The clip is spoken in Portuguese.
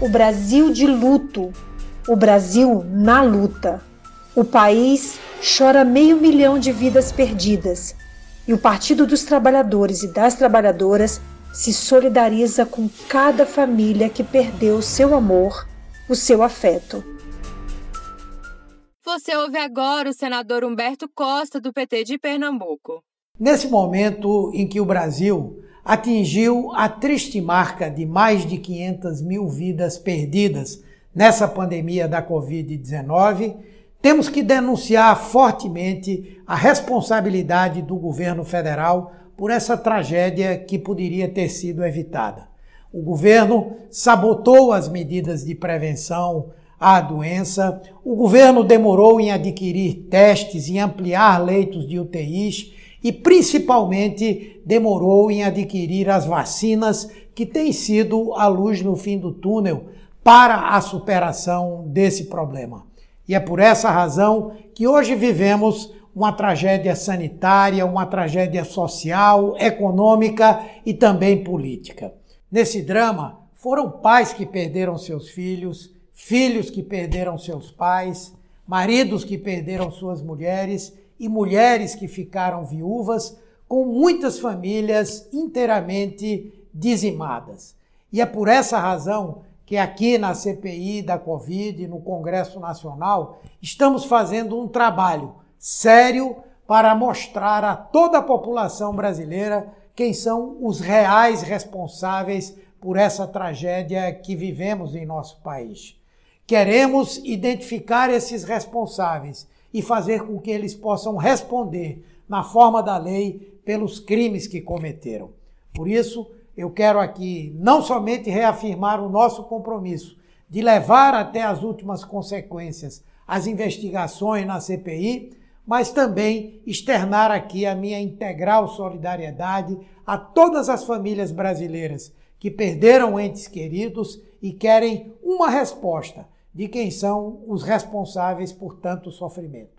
o Brasil de luto, o Brasil na luta. O país chora meio milhão de vidas perdidas e o Partido dos Trabalhadores e das Trabalhadoras se solidariza com cada família que perdeu o seu amor, o seu afeto. Você ouve agora o senador Humberto Costa, do PT de Pernambuco. Nesse momento em que o Brasil atingiu a triste marca de mais de 500 mil vidas perdidas nessa pandemia da Covid-19, temos que denunciar fortemente a responsabilidade do governo federal por essa tragédia que poderia ter sido evitada. O governo sabotou as medidas de prevenção à doença, o governo demorou em adquirir testes, em ampliar leitos de UTIs e principalmente demorou em adquirir as vacinas que têm sido a luz no fim do túnel para a superação desse problema. E é por essa razão que hoje vivemos uma tragédia sanitária, uma tragédia social, econômica e também política. Nesse drama, foram pais que perderam seus filhos, filhos que perderam seus pais, maridos que perderam suas mulheres e mulheres que ficaram viúvas, com muitas famílias inteiramente dizimadas. E é por essa razão que aqui na CPI da Covid, no Congresso Nacional, estamos fazendo um trabalho sério para mostrar a toda a população brasileira quem são os reais responsáveis por essa tragédia que vivemos em nosso país. Queremos identificar esses responsáveis e fazer com que eles possam responder na forma da lei pelos crimes que cometeram. Por isso, eu quero aqui não somente reafirmar o nosso compromisso de levar até as últimas consequências as investigações na CPI, mas também externar aqui a minha integral solidariedade a todas as famílias brasileiras que perderam entes queridos e querem uma resposta de quem são os responsáveis por tanto sofrimento.